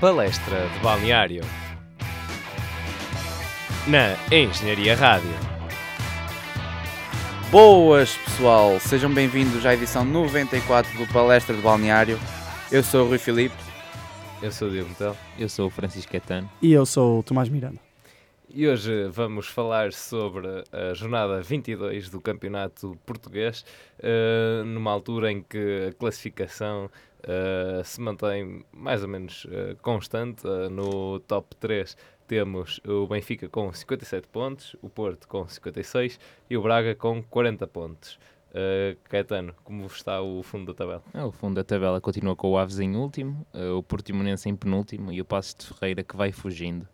Palestra de Balneário. Na Engenharia Rádio. Boas pessoal, sejam bem-vindos à edição 94 do Palestra de Balneário. Eu sou o Rui Filipe. Eu sou o Diogo Metel. Eu sou o Francisco Catano. E eu sou o Tomás Miranda. E hoje vamos falar sobre a jornada 22 do Campeonato Português, uh, numa altura em que a classificação uh, se mantém mais ou menos uh, constante. no top 3 temos o Benfica com 57 pontos, o Porto com 56 e o Braga com 40 pontos. Uh, Caetano, como está o fundo da tabela? É, o fundo da tabela continua com o Aves em último, uh, o Portimonense em penúltimo e o Passos de Ferreira que vai fugindo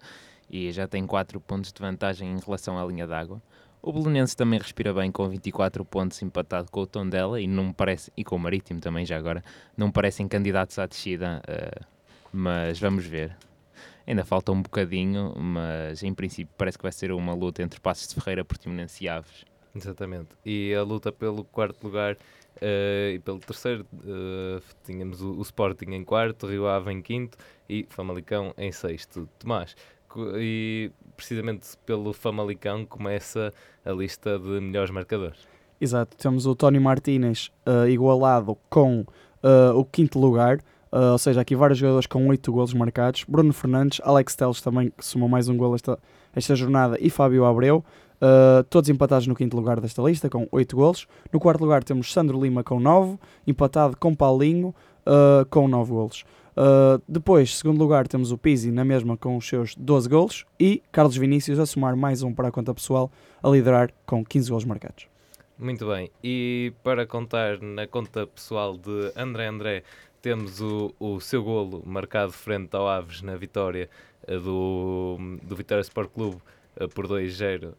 e já tem 4 pontos de vantagem em relação à linha d'água. O Belenense também respira bem com 24 pontos empatado com o Tondela e não parece e com o Marítimo também já agora não parecem candidatos à descida, uh, mas vamos ver. Ainda falta um bocadinho, mas em princípio parece que vai ser uma luta entre Passos de Ferreira, Portimonense e Aves. Exatamente. E a luta pelo quarto lugar uh, e pelo terceiro, uh, tínhamos o, o, Sporting em quarto, Rio Ave em quinto e Famalicão em sexto. Tomás, e precisamente pelo Famalicão começa a lista de melhores marcadores. Exato, temos o Tony Martínez uh, igualado com uh, o quinto lugar, uh, ou seja, aqui vários jogadores com oito golos marcados. Bruno Fernandes, Alex Teles também, que somou mais um gol esta, esta jornada, e Fábio Abreu, todos empatados no quinto lugar desta lista, com oito golos. No quarto lugar temos Sandro Lima com nove, empatado com Paulinho, com nove golos. Uh, depois, segundo lugar, temos o Pizzi na mesma com os seus 12 golos e Carlos Vinícius a somar mais um para a conta pessoal, a liderar com 15 golos marcados. Muito bem, e para contar na conta pessoal de André André, temos o, o seu golo marcado frente ao Aves na vitória uh, do, do Vitória Sport Clube uh, por 2-0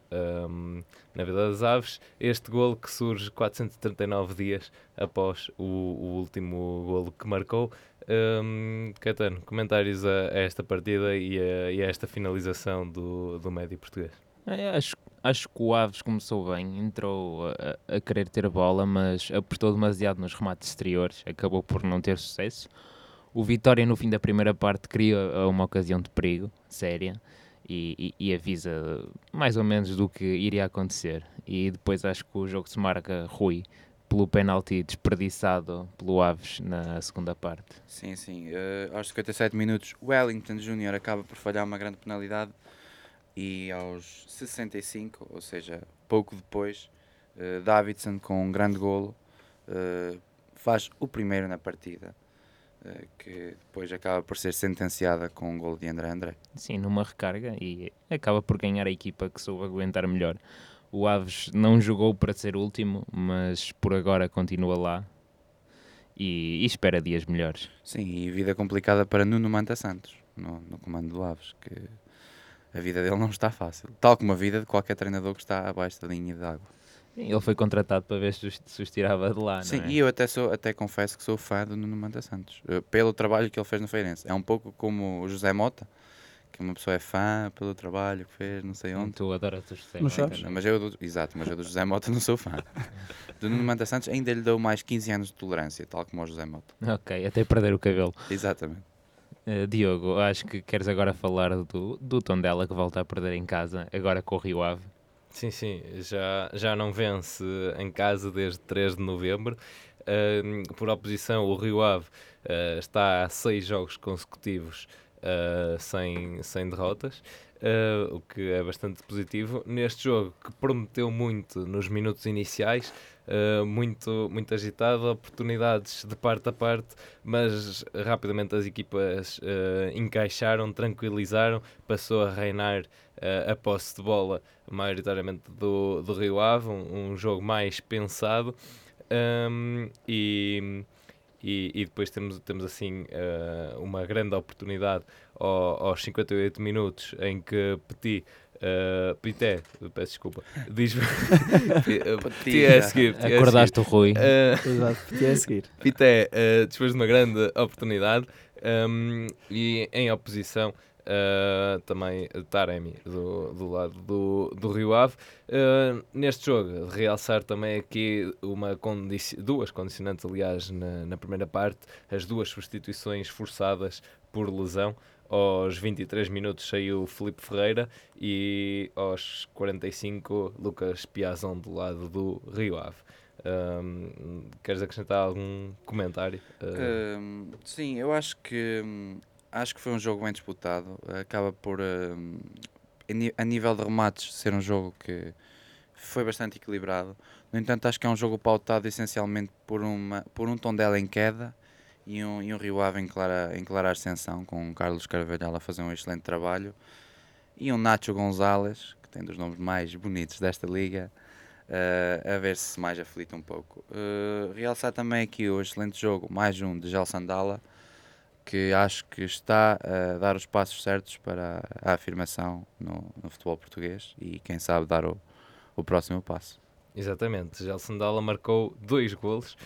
um, na Vila das Aves. Este golo que surge 439 dias após o, o último golo que marcou. Um, Caetano, comentários a, a, esta partida e a, e a, esta finalização do, do médio português? É, acho, acho que o Aves começou bem, entrou a, a, querer ter bola, mas apertou demasiado nos remates exteriores, acabou por não ter sucesso. O Vitória, no fim da primeira parte, cria uma ocasião de perigo séria e, e, e avisa mais ou menos do que iria acontecer. E depois acho que o jogo se marca Rui pelo penalti desperdiçado pelo Aves na segunda parte. Sim, sim. Uh, aos 57 minutos, Wellington Júnior acaba por falhar uma grande penalidade e aos 65, ou seja, pouco depois, uh, Davidson com um grande golo uh, faz o primeiro na partida. Que depois acaba por ser sentenciada com um golo de André André. Sim, numa recarga e acaba por ganhar a equipa que soube aguentar melhor. O Aves não jogou para ser último, mas por agora continua lá e, e espera dias melhores. Sim, e vida complicada para Nuno Manta Santos, no, no comando do Aves, que a vida dele não está fácil, tal como a vida de qualquer treinador que está abaixo da linha de água. Ele foi contratado para ver se os tirava de lá, Sim, é? e eu até, sou, até confesso que sou fã do Nuno Manta Santos, eh, pelo trabalho que ele fez no Feirense. É um pouco como o José Mota, que uma pessoa é fã pelo trabalho que fez, não sei onde. Tu adoras o José Não sabes? Mas eu do, exato, mas eu do José Mota não sou fã. Do Nuno Manta Santos ainda lhe dou mais 15 anos de tolerância, tal como ao José Mota. Ok, até perder o cabelo. Exatamente. Uh, Diogo, acho que queres agora falar do, do Tondela que volta a perder em casa, agora com o Rio Ave. Sim, sim, já, já não vence em casa desde 3 de novembro. Uh, por oposição, o Rio Ave uh, está a seis jogos consecutivos uh, sem, sem derrotas, uh, o que é bastante positivo. Neste jogo, que prometeu muito nos minutos iniciais, Uh, muito, muito agitado, oportunidades de parte a parte, mas rapidamente as equipas encaixaram, tranquilizaram, passou a reinar a posse de bola maioritariamente do, do Rio Ave, um, um jogo mais pensado um, e e, e depois temos, temos assim uh, uma grande oportunidade ao, aos 58 minutos em que Petit Uh, Pité, peço desculpa. Diz Petit é a seguir. Acordaste o Rui. Uh, Exato, Petit é a seguir. Pité, uh, depois de uma grande oportunidade um, e em oposição uh, também Taremi, do, do lado do, do Rio Ave. Uh, neste jogo, realçar também aqui uma duas condicionantes, aliás, na, na primeira parte, as duas substituições forçadas por lesão. Aos 23 minutos saiu Felipe Ferreira e aos 45 Lucas Piazon do lado do Rio Ave. Um, queres acrescentar algum comentário? Uh... Um, sim, eu acho que hum, acho que foi um jogo bem disputado. Acaba por um, a nível de remates ser um jogo que foi bastante equilibrado. No entanto, acho que é um jogo pautado essencialmente por, uma, por um Tondela em queda e um, e um Rio Ave em clara, em clara ascensão, com o Carlos Carvalhal a fazer um excelente trabalho e um Nacho Gonzalez, que tem dos nomes mais bonitos desta liga, uh, a ver se mais aflita um pouco. Uh, realçar também aqui o excelente jogo, mais um de Gel Sandala, que acho que está a dar os passos certos para a afirmação no, no futebol português e quem sabe dar o, o próximo passo. Exatamente, Gelson Dalla marcou dois golos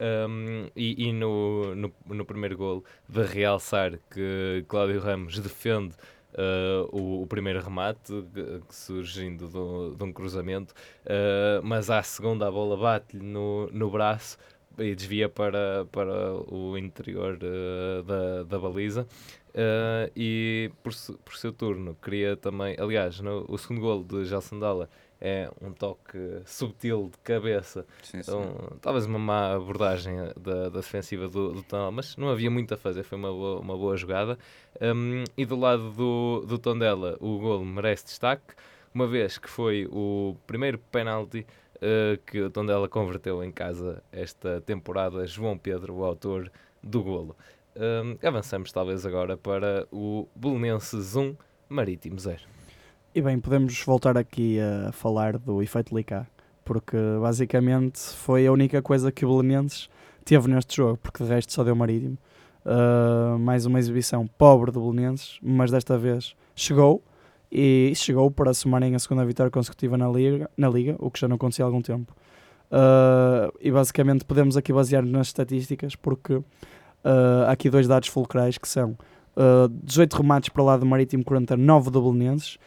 um, e, e no, no, no, primeiro golo de realçar que Cláudio Ramos defende uh, o, o, primeiro remate surgindo de, de um cruzamento, uh, mas à segunda a bola bate-lhe no, no braço e desvia para, para o interior uh, da, da baliza. e por, por seu turno, queria também, aliás, no, o segundo golo de Dalla é um toque subtil de cabeça. Sim, então, sim. talvez uma má abordagem da, da defensiva do, do Tondela, mas não havia muito a fazer, foi uma boa, uma boa jogada. Um, e do lado do, do Tondela, o gol merece destaque, uma vez que foi o primeiro penalti uh, que o Tondela converteu em casa esta temporada, João Pedro, o autor do golo. Um, avançamos talvez agora para o Belenenses 1, Marítimo 0. E bem, podemos voltar aqui a falar do efeito Licá, porque basicamente foi a única coisa que o Belenenses teve neste jogo, porque de resto só deu Marítimo. Uh, mais uma exibição pobre do Belenenses, mas desta vez chegou e chegou para somarem a segunda vitória consecutiva na Liga, na Liga o que já não acontecia há algum tempo. Uh, e basicamente podemos aqui basear nas estatísticas, porque uh, há aqui dois dados fulcrais que são uh, 18 remates para o lado do Marítimo, 49 do Belenenses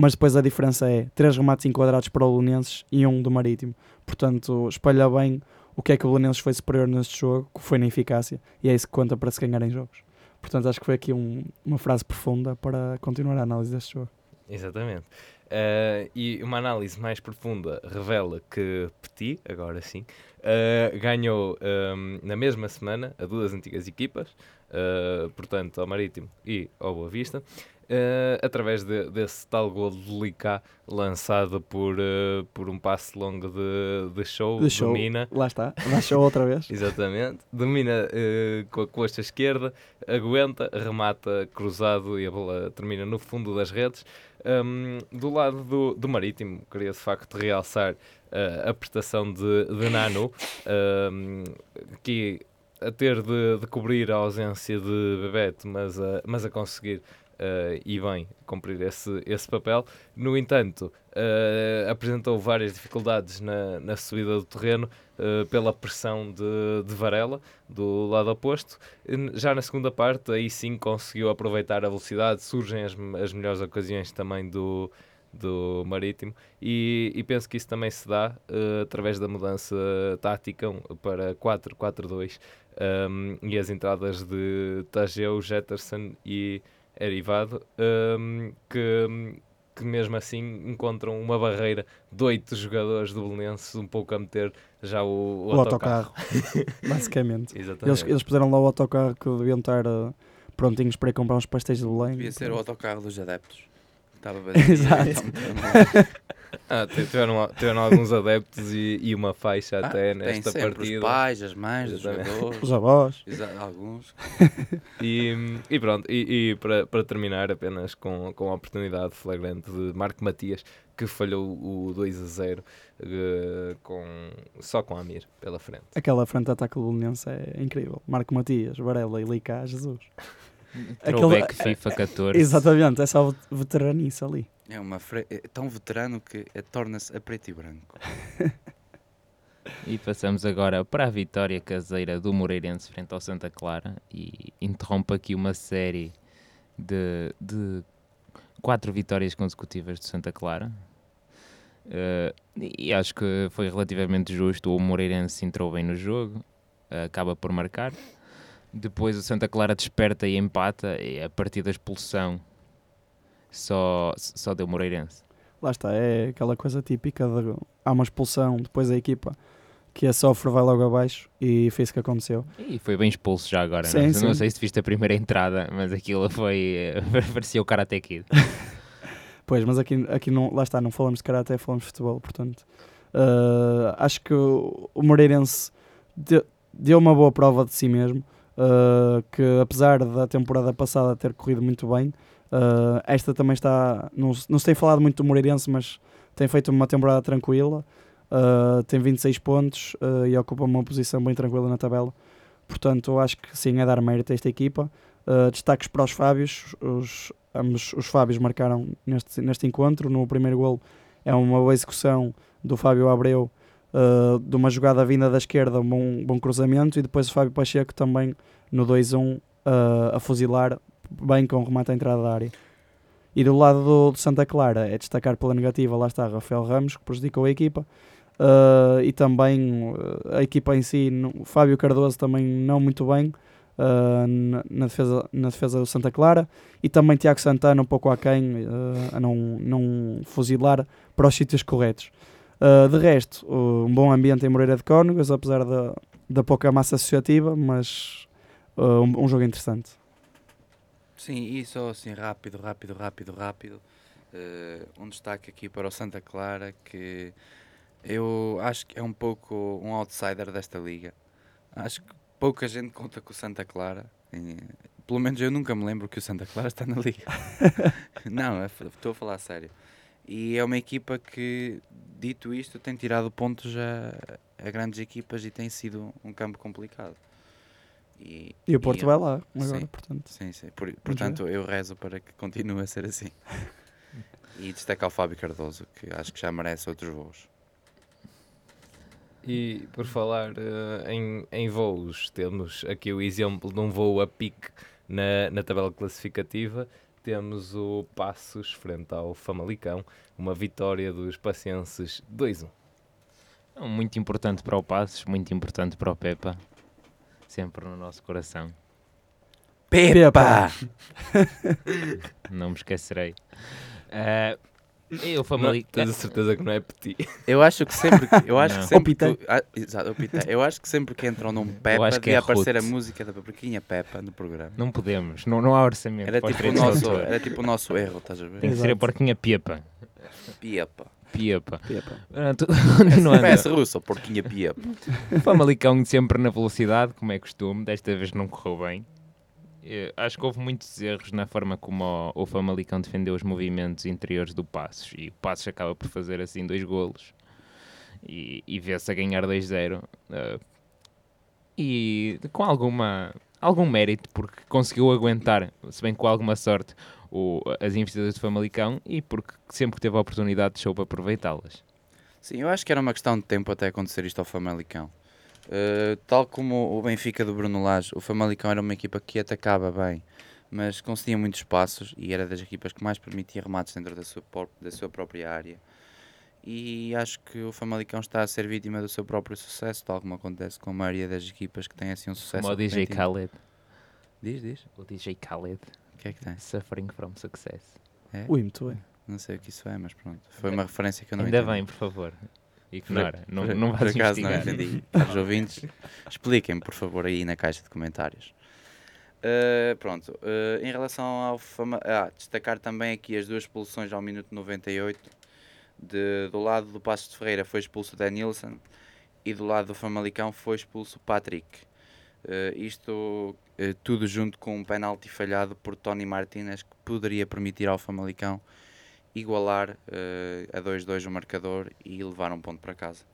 mas depois a diferença é 3 remates enquadrados para o Belenenses e um do Marítimo. Portanto, espalha bem o que é que o Belenenses foi superior neste jogo, que foi na eficácia, e é isso que conta para se ganhar em jogos. Portanto, acho que foi aqui um, uma frase profunda para continuar a análise deste jogo. Exatamente. Uh, e uma análise mais profunda revela que Petit, agora sim, uh, ganhou um, na mesma semana a duas antigas equipas, uh, portanto ao Marítimo e ao Boa Vista, uh, através de, desse tal gol de Licá lançado por, uh, por um passe longo de, de show, de show. domina. Lá está, dá show outra vez. Exatamente, domina uh, com a costa esquerda, aguenta, remata cruzado e a bola termina no fundo das redes. Um, do lado do, do Marítimo, queria de facto realçar a prestação de, de Nano, um, que a ter de, de, cobrir a ausência de Bebete, mas a, mas a conseguir uh, e bem cumprir esse, esse papel. No entanto, uh, apresentou várias dificuldades na, na subida do terreno uh, pela pressão de, de Varela, do lado oposto. Já na segunda parte, aí sim conseguiu aproveitar a velocidade, surgem as, as melhores ocasiões também do, do Marítimo e, e, penso que isso também se dá uh, através da mudança tática para 4-4-2 um, e as entradas de Tageu, Jetterson e Erivado, um, que, que mesmo assim encontram uma barreira de oito jogadores do Belenenses um pouco a meter já o, o, o autocarro. autocarro. Basicamente. Eles, eles puseram lá o autocarro que deviam estar uh, prontinhos para ir comprar uns pastéis de Belém. Devia ser o autocarro dos adeptos. Estava Exato. Ah, tiveram, tiveram alguns adeptos e, e uma faixa ah, até nesta tem partida. Os pais, as mães, os jogadores, os avós, alguns. E, e pronto, e, e, para, para terminar, apenas com, com a oportunidade flagrante de Marco Matias, que falhou o 2 a 0 uh, eh, com, só com a Amir pela frente. Aquela frente de ataque do Belenense é incrível. Marco Matias, Varela e Lica, Jesus. Aquele... FIFA 14. Exatamente, é só veteranice ali. É, uma fre... é tão veterano que é, torna-se a preto e branco. e passamos agora para a vitória caseira do Moreirense frente ao Santa Clara e interrompe aqui uma série de, de quatro vitórias consecutivas de Santa Clara. Uh, e acho que foi relativamente justo. O Moreirense entrou bem no jogo, uh, acaba por marcar. Depois o Santa Clara desperta e empata, e a partir da expulsão só, só deu Moreirense. Lá está, é aquela coisa típica de há uma expulsão, depois a equipa que a sofre vai logo abaixo e foi isso que aconteceu. E foi bem expulso já agora. Sim, não, sim. não sei se viste a primeira entrada, mas aquilo foi. parecia o Karate Kid. Pois, mas aqui, aqui não, lá está, não falamos de karate, falamos de futebol, portanto. ah, acho que o, Moreirense de- deu uma boa prova de si mesmo, ah, que apesar da temporada passada ter corrido muito bem, ah, esta também está, não, não se tem falado muito do Moreirense, mas tem feito uma temporada tranquila, ah, tem 26 pontos ah, e ocupa uma posição bem tranquila na tabela. Portanto, acho que sim, é dar mérito a esta equipa. Uh, destaques para os Fábios. Os, ambos os Fábios marcaram neste, neste encontro. No primeiro gol é uma boa execução do Fábio Abreu, uh, de uma jogada vinda da esquerda, um bom, bom cruzamento. E depois o Fábio Pacheco também no 2-1 uh, a fuzilar, bem com remate à entrada da área. E do lado do, do Santa Clara é destacar pela negativa, lá está Rafael Ramos, que prejudicou a equipa. Uh, e também uh, a equipa em si, no- Fábio Cardoso também não muito bem uh, na, defesa, na defesa do Santa Clara e também Tiago Santana um pouco aquém uh, a não, não fuzilar para os sítios corretos. Uh, de resto, um bom ambiente em Moreira de Cónigas, apesar da, da pouca massa associativa, mas um, um jogo interessante. Sim, e só assim rápido, rápido, rápido, rápido. eh, um destaque aqui para o Santa Clara que eu acho que é um pouco um outsider desta liga. Acho que pouca gente conta com o Santa Clara. e, pelo menos eu nunca me lembro que o Santa Clara está na liga. Não, é estou a falar a sério. E é uma equipa que, dito isto, tem tirado pontos a, a grandes equipas e tem sido um campo complicado. E, E o Porto e- vai lá agora, sim. portanto. Sim, sim. Por- portanto, eu rezo para que continue a ser assim. E destacar o Fábio Cardoso, que acho que já merece outros voos. E por falar eh, em, em voos, temos aqui o exemplo de um voo a pique na, na tabela classificativa. Temos o Passos frente ao Famalicão, uma vitória dos pacienses 2-1. Então, Muito importante para o Passos, muito importante para o Pepa. Sempre no nosso coração. Pepa! Não me esquecerei. Eh, e o Não, Famalicão. tens a certeza que não é petit? Eu acho que sempre, eu acho Não. que sempre, que, ah, exato, eu acho que sempre que entram num Peppa acho que devia é aparecer a Ruth. música da Pequinha Peppa no programa. Não podemos, não, não há orçamento. Era tipo, o nosso, era tipo o nosso erro, estás a Tem ver? que ser a porquinha Pepa. Piepa. Ah, tu- Continuando. Parece russo, porquinha Piepa. O Famalicão sempre na velocidade, como é costume, desta vez não correu bem. Eh, Acho que houve muitos erros na forma como o, o Famalicão defendeu os movimentos interiores do Passos e o Passos acaba por fazer assim dois golos e, e vê-se a ganhar 2-0 eh, e com alguma, algum mérito porque conseguiu aguentar, se bem com alguma sorte, o- as investidas do Famalicão e porque sempre que teve a oportunidade soube aproveitá-las. Sim, eu acho que era uma questão de tempo até acontecer isto ao Famalicão. Uh, tal como o Benfica do Bruno Lage, o Famalicão era uma equipa que atacava bem, mas concedia muitos espaços e era das equipas que mais permitia remates dentro da sua, da sua própria área. E acho que o Famalicão está a ser vítima do seu próprio sucesso, tal como acontece com a maioria das equipas que têm assim um sucesso. Como o DJ. Khaled. Diz, diz. O DJ Khaled. O que é que tem? Suffering from success. É? Ui, muito bem. Não sei o que isso é, mas pronto. Foi uma referência que eu não Ainda entendi. bem, por favor. Ignora. Não, Por- não por vais acaso não investigar. entendi. Caros ouvintes, expliquem-me, por favor, aí na caixa de comentários. Uh, pronto, uh, em relação ao fama... ah, destacar também aqui as duas expulsões ao minuto 98. De, do lado do Passo de Ferreira foi expulso o Denilson e do lado do Famalicão foi expulso o Patrick. Uh, isto uh, tudo junto com um penalti falhado por Tony Martínez que poderia permitir ao Famalicão igualar uh, a 2-2 o marcador e levar um ponto para casa.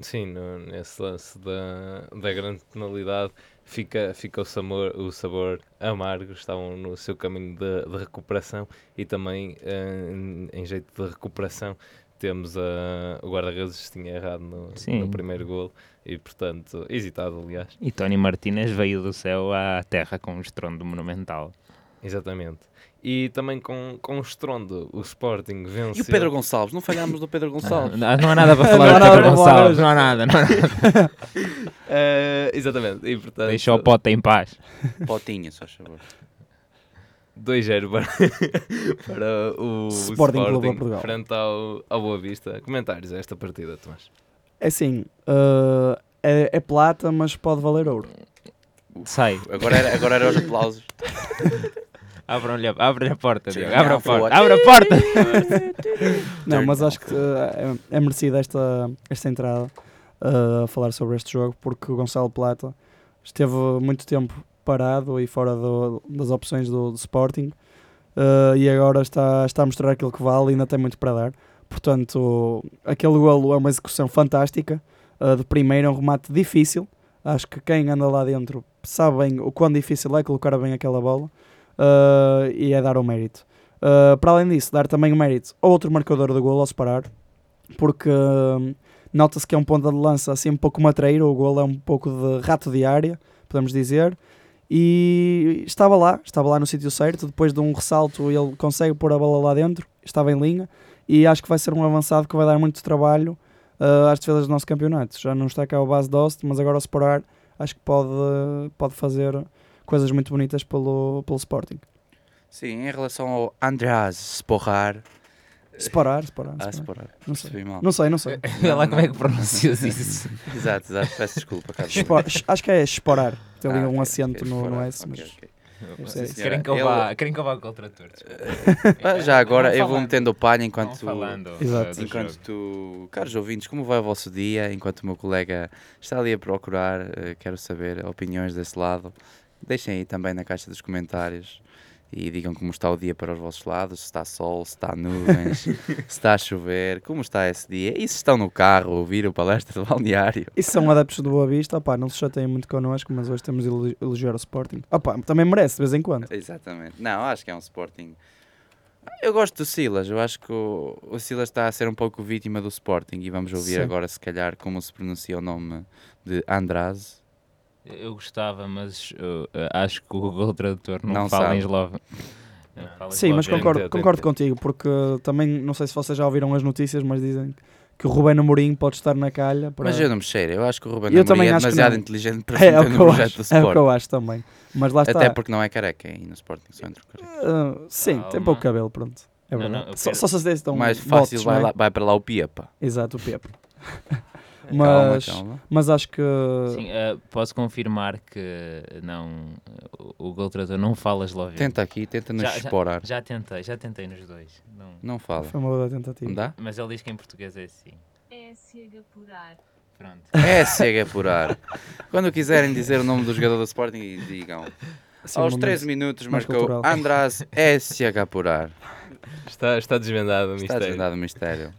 Sim, no- nesse lance da, da grande penalidade fica, fica o, sabor, o sabor amargo, estavam no seu caminho de, de recuperação e também em, em jeito de recuperação temos a, o guarda-redes tinha errado no, no primeiro gol e portanto, hesitado aliás. E Tony Martínez veio do céu à terra com um estrondo monumental. Exatamente. E também com, com estrondo, o Sporting venceu. E o Pedro Gonçalves? Não falhámos do Pedro Gonçalves. Não, não há nada para falar do Pedro Gonçalves. Não há nada. Não há nada. Eh, exatamente. E portanto, Deixa o pote em paz. Potinha, só favor. 2-0 para, para o Sporting Sporting, Clube de Portugal. frente ao, ao Boa Vista. Comentários a esta partida, Tomás? É assim, uh, é, é plata, mas pode valer ouro. Sai. Agora era, agora era os aplausos. Abram-lhe a, abre a porta, Sim, Diogo. Abre a porta. Abre a porta. Não, mas acho que uh, é, é merecida esta, esta entrada uh, a falar sobre este jogo, porque o Gonçalo Plata esteve muito tempo parado e fora do- das opções do, do Sporting uh, e agora está, está a mostrar aquilo que vale e ainda tem muito para dar. Portanto, aquele golo é uma execução fantástica. uh, de primeiro, é um remate difícil. Acho que quem anda lá dentro sabe bem o quão difícil é colocar bem aquela bola uh, e é dar o mérito. Uh, para além disso, dar também o mérito a outro marcador do golo ao separar, porque nota-se que é um ponta de lança assim um pouco matreiro, o golo é um pouco de rato de área, podemos dizer, e estava lá, estava lá no sítio certo, depois de um ressalto ele consegue pôr a bola lá dentro, estava em linha, e acho que vai ser um avançado que vai dar muito trabalho uh, às defesas do nosso campeonato. Já não está cá o base Dost, mas agora ao separar acho que pode, pode fazer coisas muito bonitas pelo, pelo Sporting. Sim, em relação ao Andreas Sporrar. Separar, separar. Ah, separar. Não sei. Mal. Não sei, não sei. Vê lá Não, como é que pronuncias isso. Exato, exato. Peço desculpa. Espor- acho que é esporar. Tem ali Ah, um ok, acento ok, no, no S, ok, mas ok. Deve Sim. Querem que eu Ele- vá, querem que eu vá com o trator. Ah, já agora eu vou metendo o palho enquanto. falando Exato. uh, do Enquanto tu, caros ouvintes, como vai o vosso dia? Enquanto o meu colega está ali a procurar, eh, quero saber opiniões desse lado. Deixem aí também na caixa dos comentários e digam como está o dia para os vossos lados: se está sol, se está nuvens, se está a chover, como está esse dia. E se estão no carro a ouvir o palestra do balneário. E se são adeptos do Boa Vista, opá, não se chateiem muito connosco, mas hoje temos de elo- elogiar o Sporting. Opá, também merece de vez em quando. Exatamente. Não, acho que é um Sporting. Eu gosto do Silas, eu acho que o, o Silas está a ser um pouco vítima do Sporting e vamos ouvir Sim. agora, se calhar, como se pronuncia o nome de Andraz. Eu gostava, mas uh, uh, acho que o Google Tradutor não, Não fala sabe. em eslovo. Não Sim, mas concordo, tem concordo contigo, porque também, não sei se vocês já ouviram as notícias, mas dizem que o Rubén Amorim pode estar na calha. Para... Mas eu não me cheiro, eu acho que o Ruben Eu Amorim também é demasiado não. inteligente para É, é o meter que no eu projeto acho, do é o que eu acho também. Mas lá está. Até porque não é careca e no Sporting só entre o careca. Ah, sim, tem pouco cabelo, pronto. É Não, verdade. não, eu só, quero- só se vocês estão Mais fácil vai, não é? lá, vai para lá o Piepa. Exato, o Pepe. Calma, Mas, calma. mas acho que. Sim, uh, posso confirmar que não, uh, o Google Tradutor não fala esloveno. Tenta aqui, tenta nos Já- já- explorar. Já tentei, já tentei nos dois. Não. Não fala. Foi uma boa tentativa. Não dá? Mas ele diz que em português é assim. É cega por ar. Pronto. É cega por ar. Quando quiserem dizer o nome do jogador do Sporting, digam. Assim, Aos um 13 momento. minutos marcou. András SH por ar. Está, está desvendado o Está mistério. desvendado o mistério.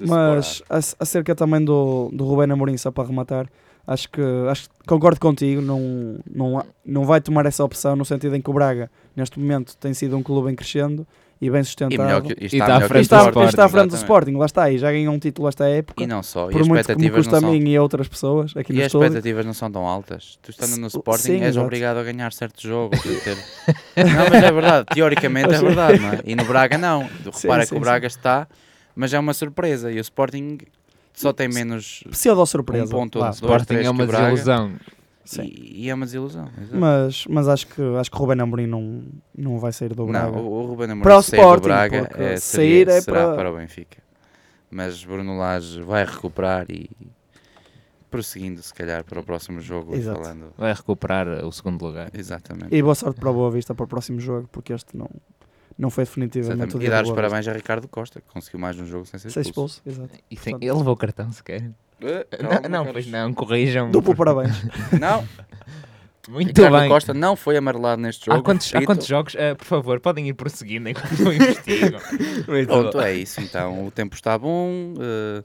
Mas ac- acerca também do, do Rubén Amorim, só para rematar, acho que, acho que concordo contigo, não, não, não vai tomar essa opção no sentido em que o Braga, neste momento, tem sido um clube em crescendo e bem E, sustentado. que, e está, E está à frente está, do Sporting, está à frente do exatamente. Sporting, lá está, e já ganhou um título esta época. E não só, e por as muito que me expectativas custa a não são... mim e a outras pessoas aqui E as estúdio. expectativas não são tão altas. Tu estando no Sporting sim, és exato. obrigado a ganhar certos jogos. ter- não, mas é verdade. Teoricamente é Sim. verdade, não é? E no Braga não. Sim, Repara sim, que o Braga está, mas é uma surpresa. E o Sporting só tem menos Pseudo surpresa. um ponto ou dois, Sporting três é uma desilusão. Sim. E, e é uma desilusão. Mas, mas acho que acho que o Rubén Amorim não, não vai sair do Braga. Não, o, o Ruben Amorim Para o sair do Sporting, Braga é, sair seria, é será para- para... o Benfica. Mas Bruno Lage vai recuperar e prosseguindo se calhar para o próximo jogo Exato. falando. Vai recuperar o segundo lugar. Exatamente. E boa sorte para o Boa Vista para o próximo jogo, porque este não, não foi definitivamente o E dar os parabéns a Ricardo Costa, que conseguiu mais um jogo sem ser Vista. Ser expulso. expulso, exato. E sem- ele levou cartão sequer. Eh, não, calma, não, pois não, corrijam. Duplo parabéns. Não, Muito Ricardo bem. Costa não foi amarelado neste jogo. Há quantos, há quantos jogos? Uh, por favor, podem ir prosseguindo enquanto eu investigo. Pronto, é isso então. O tempo está bom. eh,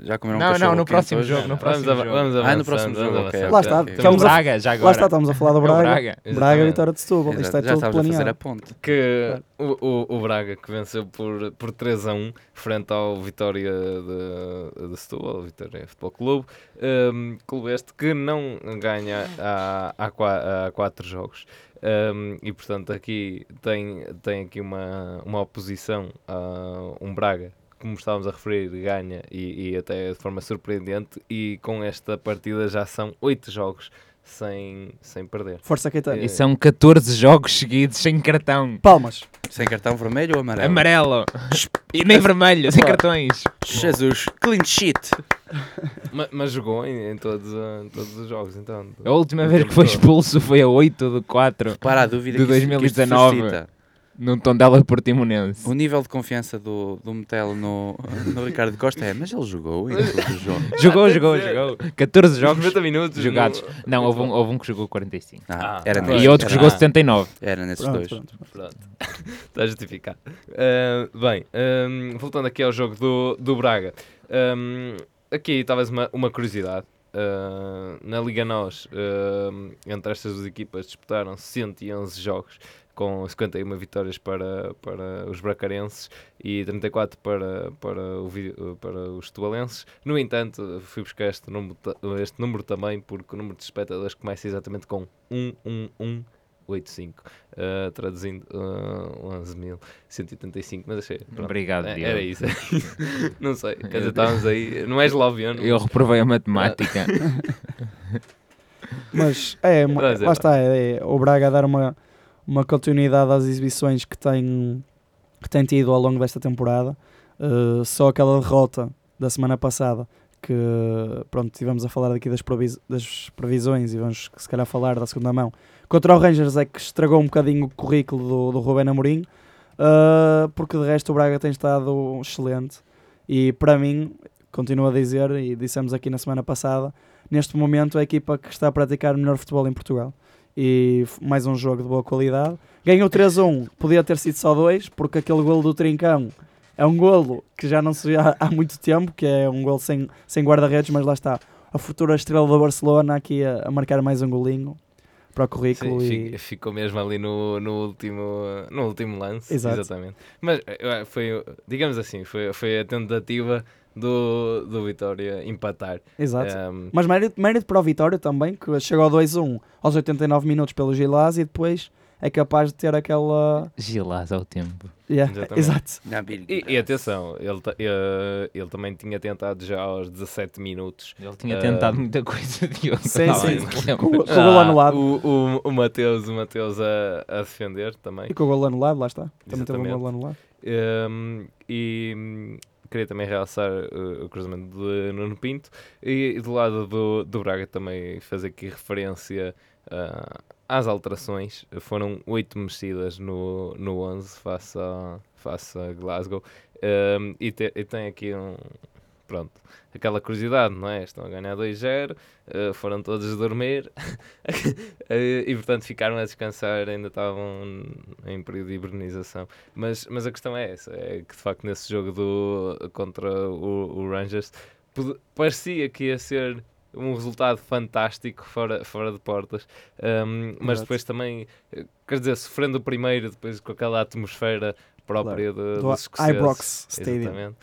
já comeram um Não, não, cachorro no próximo hoje? jogo, no Vamos, próximo ava- jogo. vamos Ah, no próximo vamos jogo, ok, avançando. Lá está, ok. ficamos o a- Braga, já agora. Lá está, estamos a falar do É o Braga. Braga. Braga, Exatamente. vitória de Setúbal. Isto é já tudo a fazer a planeado. ponte. que o, o, o Braga que venceu por, por 3 a 1 frente ao Vitória de, de Setúbal, Vitória Futebol Clube, um, clube este que não ganha há, há, qua- há quatro jogos. Um, e portanto aqui tem, tem aqui uma, uma oposição a um Braga como estávamos a referir, ganha e, e até de forma surpreendente. E com esta partida já são oito jogos sem, sem perder. Força Caetano. E são 14 jogos seguidos sem cartão. Palmas. Sem cartão vermelho ou amarelo? Amarelo. E nem vermelho, sem cartões. Jesus, clean sheet. Ma- Mas, jogou em, em todos, uh, em todos os jogos, então. A última vez que foi expulso foi a 8 de 4 Para a dúvida De que isto- que isto 2019. suscita. Num Tondela Portimonense. O nível de confiança do, do Metelo no, no Ricardo Costa é, mas ele jogou em todos os jogos. Jogou, jogou, que jogou. 14 jogos 90 minutos jogados. no- Não, houve um, houve um que jogou 45. Ah, Ah, era ah. nesses, E outro que era, jogou Ah. 79. era nesses Pronto, dois. pronto. Pronto, está justificado. Uh, bem, um, voltando aqui ao jogo do, do Braga, um, aqui talvez uma, uma curiosidade. Uh, na Liga Nós, uh, entre estas duas equipas, disputaram 111 jogos, com 51 vitórias para, para os bracarenses e 34 para, para, o, para os tualenses. No entanto, fui buscar este número, este número também, porque o número de espectadores começa exatamente com 11185, uh, traduzindo uh, 11.185, mas achei. pronto. Obrigado, É, era isso. não sei, quer dizer, estávamos aí. Não é esloviano. Eu reprovei a matemática. Mas é, uma- Mas lá está, é, é o Braga a dar uma, uma continuidade às exibições que tem, que tem tido ao longo desta temporada. Uh, só aquela derrota da semana passada que pronto, tivemos a falar aqui das, das previsões e vamos se calhar falar da segunda mão. Contra o Rangers é que estragou um bocadinho o currículo do, do Rubén Amorim, uh, porque de resto o Braga tem estado excelente e para mim, continuo a dizer e dissemos aqui na semana passada, neste momento é a equipa que está a praticar o melhor futebol em Portugal. E mais um jogo de boa qualidade. Ganhou 3-1, podia ter sido só 2, porque aquele golo do Trincão é um golo que já não se vê há, há muito tempo, que é um golo sem, sem guarda-redes, mas lá está. A futura estrela do Barcelona aqui a, a marcar mais um golinho para o currículo. Sim, e... fi- ficou mesmo ali no, no, último, no último lance. Exato. Exatamente. Mas eh, foi, digamos assim, foi, foi a tentativa do, do Vitória empatar. Exato. Ehm, Mas mérito, mérito para o Vitória também, que chegou ao 2-1 aos 89 minutos pelo Gilás e depois é capaz de ter aquela. Gilás ao tempo. Yeah, Exatamente. exato. E, e atenção, ele, ta- eh, ele também tinha tentado já aos 17 minutos. Ele tinha Ah, tentado muita coisa, Diogo. Sim, sim. Com, com o gol Ah, anulado. O, o, o Mateus, o Mateus a, a defender também. E com o gol anulado, lá está. Também teve um gol anulado. Um, e queria também realçar uh, o cruzamento de Nuno Pinto e, do lado do, do Braga também fazer aqui referência uh, às alterações. Foram oito mexidas no, no 11 face a, face a Glasgow Um, e, te- e tem aqui um. Pronto, aquela curiosidade, não é? Estão a ganhar 2-0, uh, foram todos dormir Uh, e portanto ficaram a descansar, ainda estavam em período de hibernização. Mas, mas a questão é essa: é que de facto nesse jogo do, contra o, o Rangers parecia que ia ser um resultado fantástico fora, fora de portas, Um, mas Exato. depois também, eh, quer dizer, sofrendo o primeiro, depois com aquela atmosfera própria de, Do dos escoceses, Ibrox Stadium. exatamente,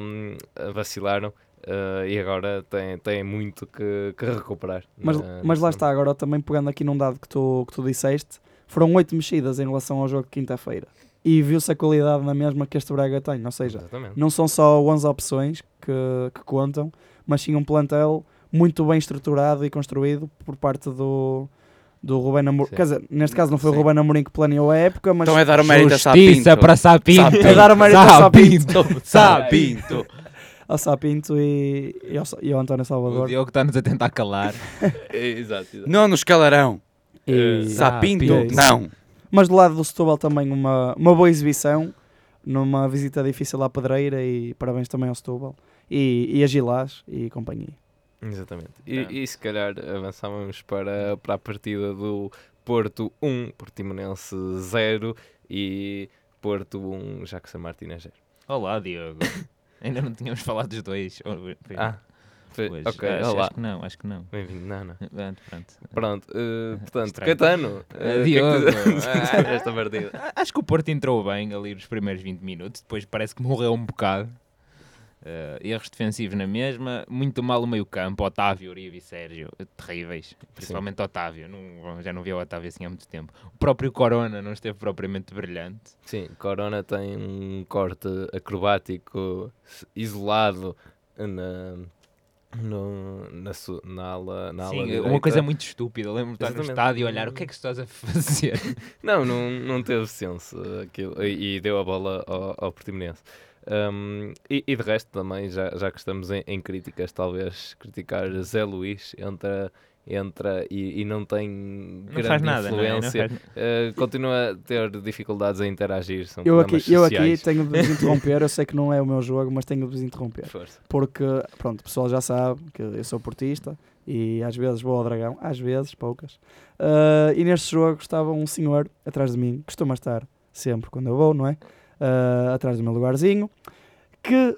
um, vacilaram. uh, e agora têm, têm muito que, que recuperar. Mas, na- mas lá está, agora também pegando aqui num dado que tu, que tu disseste, foram oito mexidas em relação ao jogo de quinta-feira. E viu-se a qualidade na mesma que este Braga tem, ou seja, Exatamente. não são só 11 opções que, que contam, mas sim um plantel muito bem estruturado e construído por parte do, do Ruben Amorim. Quer dizer, neste caso não foi Sim. o Ruben Amorim que planeou a época, mas Então é dar o mérito a Justiça Sapinto. para Sapinto. Sapinto. É dar o mérito a Sapinto. Sapinto. ao Sapinto e, e, ao, e ao António O Salvador. Diogo está-nos a tentar calar. Exato, exato. Não nos calarão. E- Eh, Sapinto, Sapinto. não. Mas do lado do Setúbal também uma, uma boa exibição, numa visita difícil à Pedreira e parabéns também ao Setúbal. E, e a Gilás e companhia. Exatamente. E, É. e se calhar avançávamos para, para a partida do Porto 1, Portimonense 0 e Porto 1, Jackson Martínez 0. Olá, Diogo. Ainda não tínhamos falado dos dois. Ah, foi- ok, acho, olá. acho que não, acho que não. Bem-vindo, não, não. Pronto, pronto. Pronto, eh, portanto, Estranho. Caetano, eh, o que é que tu- esta partida. Acho que o Porto entrou bem ali nos primeiros 20 minutos, depois parece que morreu um bocado. Uh, erros defensivos na mesma, muito mal o meio campo, Otávio, Uribe e Sérgio, terríveis, principalmente Otávio, não, já não vi o Otávio assim há muito tempo. O próprio Corona não esteve propriamente brilhante. Sim, Corona tem um corte acrobático isolado na, no, na, su- na ala, na ala Sim, direita. uma coisa muito estúpida, lembro-me de estar no estádio e olhar o que é que estás a fazer. Não, não, não teve senso aquilo, e, e deu a bola ao, ao Portimonense. Um, e, e de resto também, já, já que estamos em, em críticas, talvez criticar Zé Luís entra, entra e, e não tem Não grande faz nada, não é? Não influência. faz- Uh, continua a ter dificuldades a interagir. São Eu aqui, eu aqui tenho de vos interromper, eu sei que não é o meu jogo, mas tenho de vos interromper. Força. Porque, pronto, o pessoal já sabe que eu sou portista e às vezes vou ao Dragão, às vezes, poucas. Ah, e neste jogo estava um senhor atrás de mim, costuma estar sempre quando eu vou, não é? Ah, atrás do meu lugarzinho, que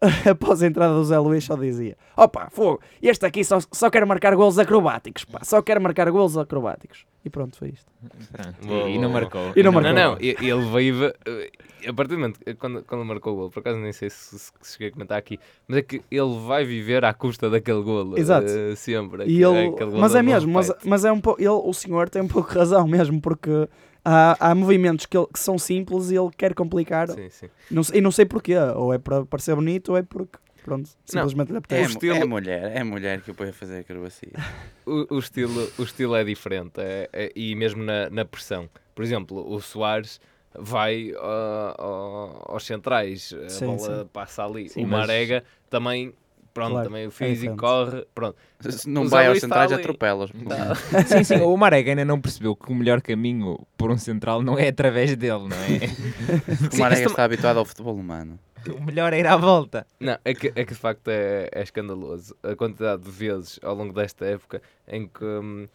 após a entrada do Zé Luís só dizia: Opa, fogo, este aqui só, só quer marcar golos acrobáticos, pá, só quer marcar golos acrobáticos. E pronto, foi isto. Pronto, Boa, e, e boa, não marcou. E não Não, marcou. não, e- ele veio. eh, A partir do momento, eh, quando, quando marcou o gol, por acaso nem sei se, se cheguei a comentar aqui, mas é que ele vai viver à custa daquele golo. Exato. eh, sempre. E Aquele- ele, aquele golo mas é não mesmo, mas, mas é um pouco, ele, o senhor tem um pouco de razão mesmo, porque há, há movimentos que, ele- que são simples e ele quer complicar, Sim, sim. não, e não sei porquê, ou é para parecer bonito, ou é porque, pronto, simplesmente lhe É, apetece. O estilo- é mulher, é mulher que eu ponho a fazer acrobacia. O, o estilo, o estilo é diferente é- é- e mesmo na, na pressão. Por exemplo, o Soares vai ah, ao- aos centrais, a Sim, bola sim. passa ali. Sim, o mas- Marega também, pronto, Claro, também o é físico diferente. corre, pronto. Se não O vai aos centrais, ali. atropela-os. Sim, sim, o Marega ainda não percebeu que o melhor caminho por um central não é através dele, não é? O Sim, Marega isto- está habituado ao futebol humano. o melhor é ir à volta. Não, é que, é que de facto é, é escandaloso a quantidade de vezes ao longo desta época em que hum,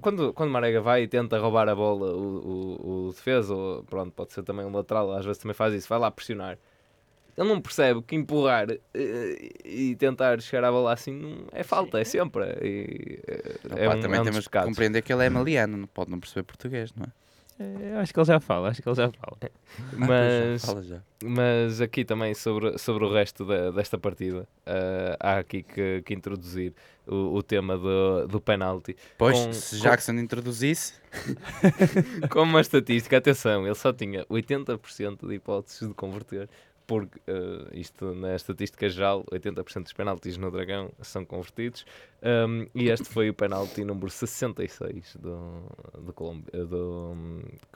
quando, quando Marega vai e tenta roubar a bola, o, o, o defesa, ou, pronto, pode ser também um lateral, às vezes também faz isso, vai lá pressionar. Ele não percebe que empurrar eh, e tentar chegar à bola assim não é falta, é sempre. E, eh, é Opa, um, também é um temos que compreender que ele é maliano, não pode não perceber português, não é? Eh, Eu acho que ele já fala, acho que ele já fala. Ah, Mas, fala já. Mas aqui também sobre, sobre o resto da- desta partida, eh, há aqui que, que introduzir o, o tema do, do penalti. Pois, com- se com- Jackson introduzisse, Com uma estatística, atenção, ele só tinha 80% de hipóteses de converter, porque eh, isto na estatística geral, 80% dos penaltis no Dragão são convertidos, um, e este foi o penalti número 66 do, do, Colombi- do,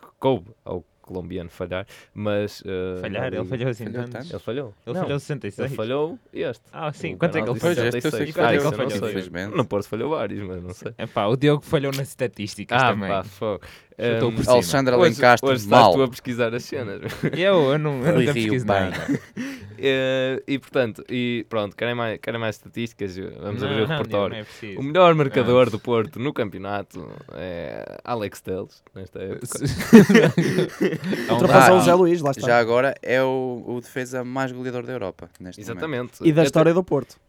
que coube ao colombiano falhar, mas... eh, Falhar, não ele falhou assim Falhou tantos. Ele falhou. Ele Não, falhou 66. Ele falhou este. Ah, sim. Quanto é que ele falhou? Pois, este eu sei 66. que Ah, Ah, eu não falhou, infelizmente. No Porto falhou vários, mas não sei. Epá, o Diogo falhou nas estatísticas Ah, também. pá, fogo. Um. Alexandre hoje, Alencastre, hoje estás mal. tu a pesquisar as cenas. Eu, eu não, eu nunca pesquiso bem. nada. Eh, e portanto, e pronto, querem mais, querem mais estatísticas? Vamos Não, abrir o repertório. é. O melhor marcador do Porto no campeonato é Alex Teles, nesta época. Ultrapassou Ah, o José Luís, lá está. Já agora é o, o defesa mais goleador da Europa, neste momento. Exatamente. E da história do Porto. te-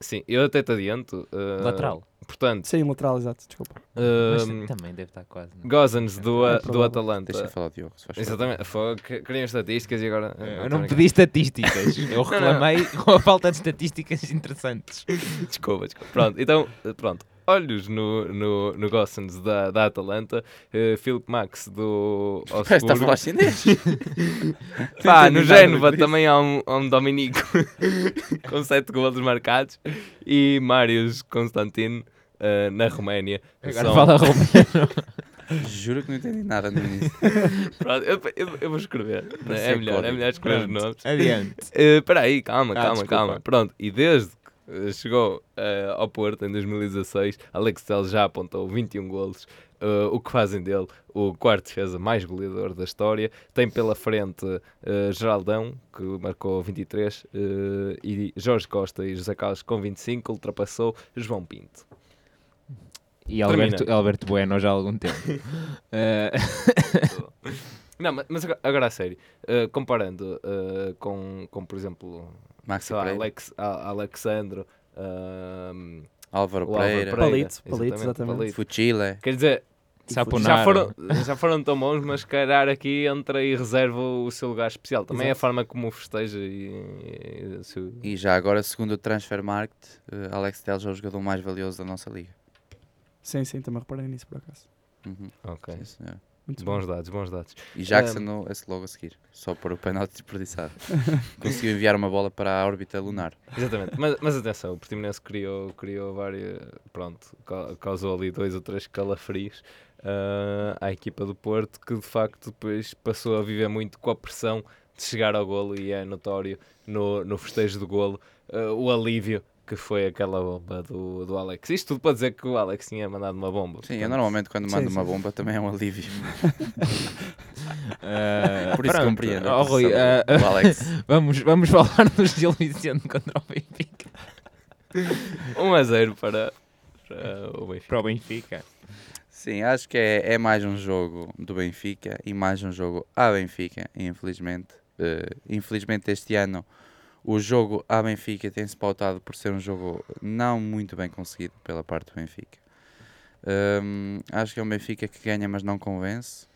Sim, eu até te adianto. eh, Lateral. Portanto, Sim, lateral, exato, desculpa. Mas eh, também deve estar quase. não? Do, É do provável. Atalanta. Deixa eu falar, Diogo. se faz favor. Exatamente, foi, que- queriam estatísticas e agora. Eu não pedi estatísticas. Eu reclamei com a falta de estatísticas interessantes. Desculpa, desculpa. Pronto, então, eh, pronto. Olhos no, no, no Gossens da, da Atalanta, eh, Philip Max do Parece que está a falar chinês. Pá, no Génova do também há um, há um Dominico com 7 golos marcados e Marius Constantino eh, na Roménia. Agora São- fala romeno. Juro que não entendi nada no início. Pronto, eu, eu- eu vou escrever. É melhor, é melhor escrever os Pronto. nomes. Adiante. Eh, Espera aí, calma, Ah, calma, desculpa. calma. Pronto, e desde que eh, chegou eh, ao Porto em 2016, Alex Telles já apontou 21 golos, eh, o que fazem dele o quarto defesa mais goleador da história. Tem pela frente eh, Geraldão, que marcou 23, eh, e Jorge Costa e José Carlos com 25, ultrapassou João Pinto. E Alberto, Alberto Bueno já há algum tempo. Eh, Não, mas- agora, agora a sério, eh, comparando eh, com, com, por exemplo, Maxi lá, Pereira, Alex, a- Alexandro, ahm, Álvaro o Álvaro Pereira, Pereira, Palito, Palito, exatamente. Palito. Fuchile. Quer dizer, Saponar. Já foram, já foram tão bons, mas calhar aqui entra e reserva o seu lugar especial. Também é a Exato. forma como o festeja e, e E já agora, segundo o Transfermarkt, eh, Alex Telles é o jogador mais valioso da nossa liga. Sim, sim, também reparei nisso por acaso. Uhum. Ok. Sim, senhor. Muito Bons dados, bons dados. E Jackson no- esse logo a seguir, só por o penalti desperdiçado. Conseguiu enviar uma bola para a órbita lunar. Exatamente, mas, mas atenção, o Portimonense criou, criou várias. Pronto, ca- causou ali dois ou três calafrios ah, à equipa do Porto, que de facto depois passou a viver muito com a pressão de chegar ao golo, e é notório no, no festejo do golo ah, o alívio que foi aquela bomba do, do Alex. Isto tudo para dizer que o Alex tinha mandado uma bomba. Sim, eu portanto, normalmente quando mando sim. uma bomba também é um alívio. Ah, Por isso pronto. compreendo. a Oh, Rui, do Alex. vamos, vamos falar do Gil Vicente contra o Benfica. 1 a 0 para, para o Benfica. Para o Benfica. Sim, acho que é, é mais um jogo do Benfica e mais um jogo à Benfica, infelizmente. Eh, infelizmente este ano o jogo à Benfica tem-se pautado por ser um jogo não muito bem conseguido pela parte do Benfica. Hum, acho que é um Benfica que ganha mas não convence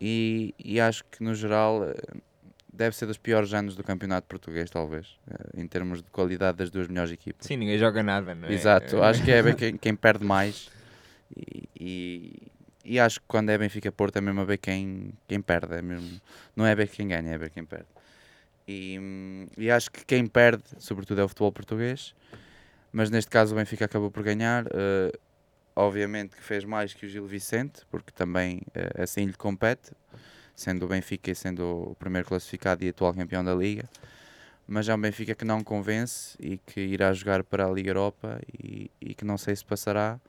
e, e acho que no geral deve ser dos piores anos do campeonato português talvez, eh, em termos de qualidade das duas melhores equipas. Sim, ninguém joga nada, não é? Exato, acho que é bem quem, quem perde mais e, e, e acho que quando é Benfica Porto é mesmo a ver quem, quem perde, é mesmo, não é ver quem ganha, é ver quem perde. E, e acho que quem perde, sobretudo, é o futebol português, mas neste caso o Benfica acabou por ganhar. eh, obviamente que fez mais que o Gil Vicente, porque também eh, assim lhe compete, sendo o Benfica e sendo o primeiro classificado e atual campeão da Liga mas é um Benfica que não convence e que irá jogar para a Liga Europa e, e que não sei se passará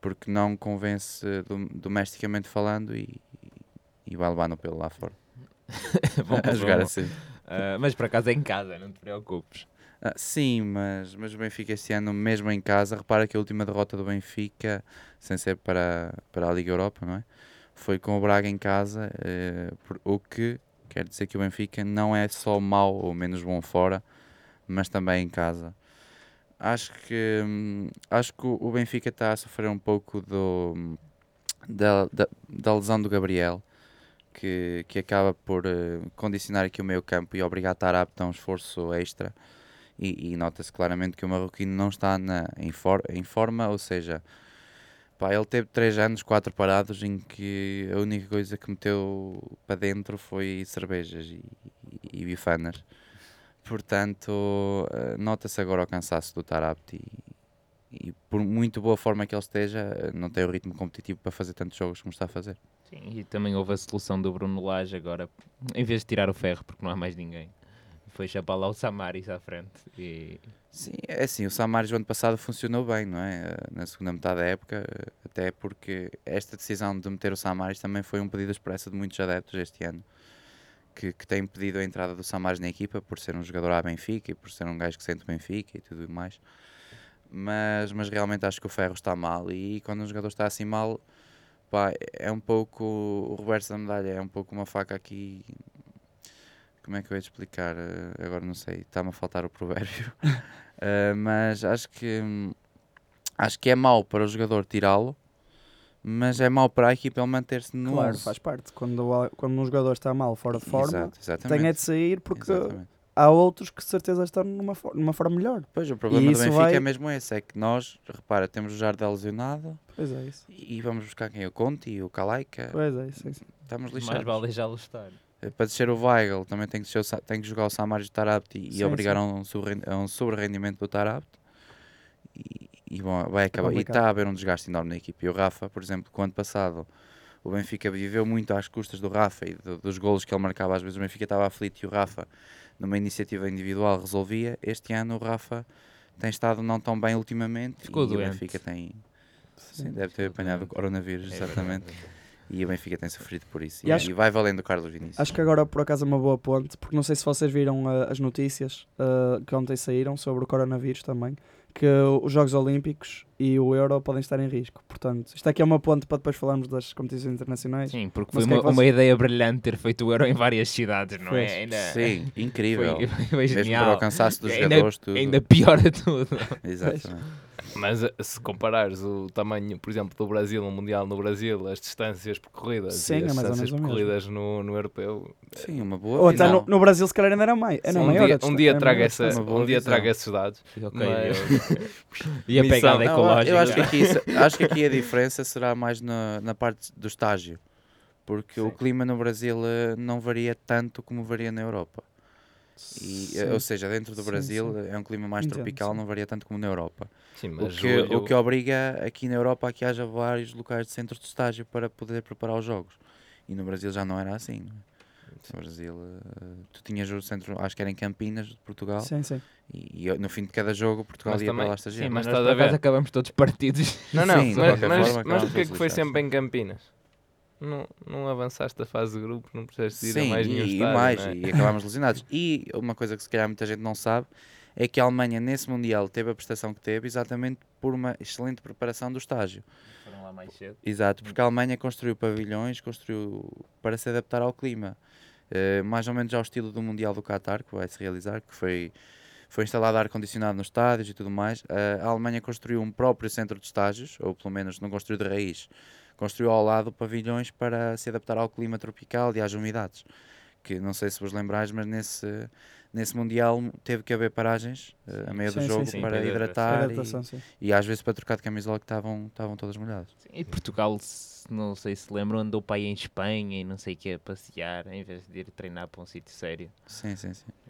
porque não convence dom- domesticamente falando e, e vai levar no pelo lá fora a jogar assim. Ah, mas por acaso é em casa, não te preocupes. Ah, sim, mas, mas o Benfica este ano, mesmo em casa, repara que a última derrota do Benfica, sem ser para, para a Liga Europa, não é? Foi com o Braga em casa, eh, por- o que quer dizer que o Benfica não é só mau ou menos bom fora, mas também em casa. Acho que, hum, acho que o Benfica está a sofrer um pouco do, da, da, da lesão do Gabriel, que, que acaba por eh, condicionar aqui o meio campo e obrigar Tarapte a um esforço extra e, e nota-se claramente que o marroquino não está na, em, for, em forma, ou seja, pá, ele teve 3 anos, 4 parados, em que a única coisa que meteu para dentro foi cervejas e, e, e bifanas. Portanto, eh, nota-se agora o cansaço do Tarapte e, e por muito boa forma que ele esteja, eh, não tem o ritmo competitivo para fazer tantos jogos como está a fazer. Sim, e também houve a solução do Bruno Lage agora, em vez de tirar o ferro, porque não há mais ninguém. Foi chapar lá o Samaris à frente. E Sim, é assim, o Samaris o ano passado funcionou bem, não é? Eh, Na segunda metade da época, eh, até porque esta decisão de meter o Samaris também foi um pedido expresso de muitos adeptos este ano, que, que têm pedido a entrada do Samaris na equipa por ser um jogador à Benfica e por ser um gajo que sente Benfica e tudo mais. Mas, mas realmente acho que o Ferro está mal e quando um jogador está assim mal, pá, é um pouco o reverso da medalha, é um pouco uma faca aqui. Como é que eu ia te explicar? Eh, Agora não sei, está-me a faltar o provérbio. Uh, mas acho que hum, acho que é mau para o jogador tirá-lo, mas é mau para a equipa ele manter-se no Claro, 11. faz parte. Quando, quando um jogador está mal, fora de forma, Exato, tem é de sair porque Exatamente. Há outros que de certeza estão numa, numa forma melhor. Pois o problema do Benfica vai- é mesmo esse, é que nós, repara, temos o Jardel lesionado Pois é isso. e vamos buscar quem? O Conte e o Calaika. Pois é isso. é isso. Estamos mais lixados. vale deixá-lo estar. Eh, Para descer o Weigl também tem que, descer tem que jogar o Samaris do Tarapte e, e Sim, obrigar sim. a um, um sobre-rendimento do Tarapte. E, e bom, vai acabar. E complicado. está a haver um desgaste enorme na equipe. E o Rafa, por exemplo, que o ano passado o Benfica viveu muito às custas do Rafa e do- dos golos que ele marcava. Às vezes o Benfica estava aflito e o Rafa, numa iniciativa individual, resolvia. Este ano o Rafa tem estado não tão bem ultimamente Ficou e doente. o Benfica tem. Sim, deve ter apanhado o coronavírus, É exatamente. verdade. E o Benfica tem sofrido por isso. E E, acho- e vai valendo o Carlos Vinícius. Acho que agora por acaso é uma boa ponte, porque não sei se vocês viram ah, as notícias ah, que ontem saíram sobre o coronavírus também, que os Jogos Olímpicos e o Euro podem estar em risco. Portanto, isto aqui é uma ponte para depois falarmos das competições internacionais. Sim, porque Mas foi que é uma, uma ideia brilhante ter feito o Euro em várias cidades, não é? Pois. Ainda, Sim, incrível. Foi, foi Mesmo para genial. o cansaço dos Ainda- jogadores, tudo. Ainda piora tudo. Exatamente. Mas eh, se comparares o tamanho, por exemplo, do Brasil, um Mundial no Brasil, as distâncias percorridas Sim, e é as ou distâncias o percorridas no, no europeu, Sim, uma boa. Ou até no, no Brasil, se calhar ainda era mais. Era um, maior dia, um distância, dia era traga essa, um dia traga esses dados. Ok, Mas- E a pegada ecológica. eu acho que, aqui, acho que aqui a diferença será mais na, na parte do estágio. Porque o Sim. clima no Brasil eh, não varia tanto como varia na Europa. E, eh, Sim. ou seja, dentro do Sim, Brasil sim. é um clima mais Entendo, tropical, sim. não varia tanto como na Europa. Sim, O mas que, julho- o que obriga aqui na Europa a que haja vários locais de centros de estágio para poder preparar os jogos. E no Brasil já não era assim. não é? No Brasil, eh, tu tinhas o centro, acho que era em Campinas, de Portugal, Sim, sim. e, e no fim de cada jogo Portugal Mas ia para também- lá Sim, estagiar. mas Mas nós estás a ver? acabamos todos partidos. Não, não, Sim, mas, mas, mas porquê é que foi sempre em Campinas? Não, não avançaste a fase de grupo, não precisaste ir a Sim, mais nenhum e, e estádio, mais, é? e acabámos lesionados. E uma coisa que se calhar muita gente não sabe é que a Alemanha nesse Mundial teve a prestação que teve exatamente por uma excelente preparação do estágio. Foram lá mais cedo. Exato, porque a Alemanha construiu pavilhões, construiu para se adaptar ao clima, Eh, mais ou menos ao estilo do Mundial do Qatar, que vai se realizar, que foi, foi instalado ar-condicionado nos estádios e tudo mais. Eh, a Alemanha construiu um próprio centro de estágios, ou pelo menos não construiu de raiz, construiu ao lado pavilhões para se adaptar ao clima tropical e às umidades. Que não sei se vos lembrais, mas nesse, nesse Mundial teve que haver paragens eh, a meio do Sim, sim, jogo sim. para Para hidratar e, sim. e às vezes para trocar de camisola que estavam estavam todas molhadas. Sim, E Portugal, não sei se lembram, andou para aí em Espanha e não sei o que a passear, em vez de ir treinar para um sítio sério. Sim, sim, sim.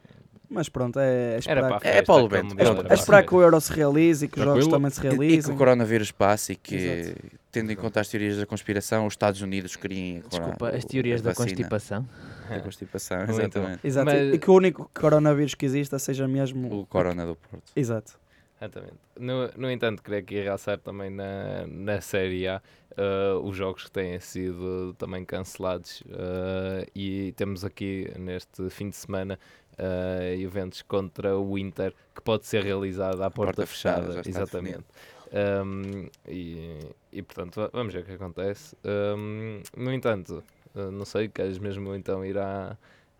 Mas pronto, é, é Era esperar, para que, É é era esperar é para a esperar que o Euro se realize e que os jogos também se E, e que realizem. o coronavírus passe e que, Exato. tendo em conta as teorias da conspiração, os Estados Unidos querem. Desculpa, o- as teorias da vacina. constipação. Da constipação, exatamente. Exato. Mas- E que o único coronavírus que exista seja mesmo. O Corona do Porto. Exato. Exatamente. No, no entanto, queria aqui realçar também na, na Série A uh, os jogos que têm sido também cancelados uh, e temos aqui neste fim de semana uh, eventos contra o Inter que pode ser realizado à porta, porta fechada, fechada, exatamente. Um, e, e portanto, va- vamos ver o que acontece. Um, no entanto, uh, não sei, queres mesmo então ir à,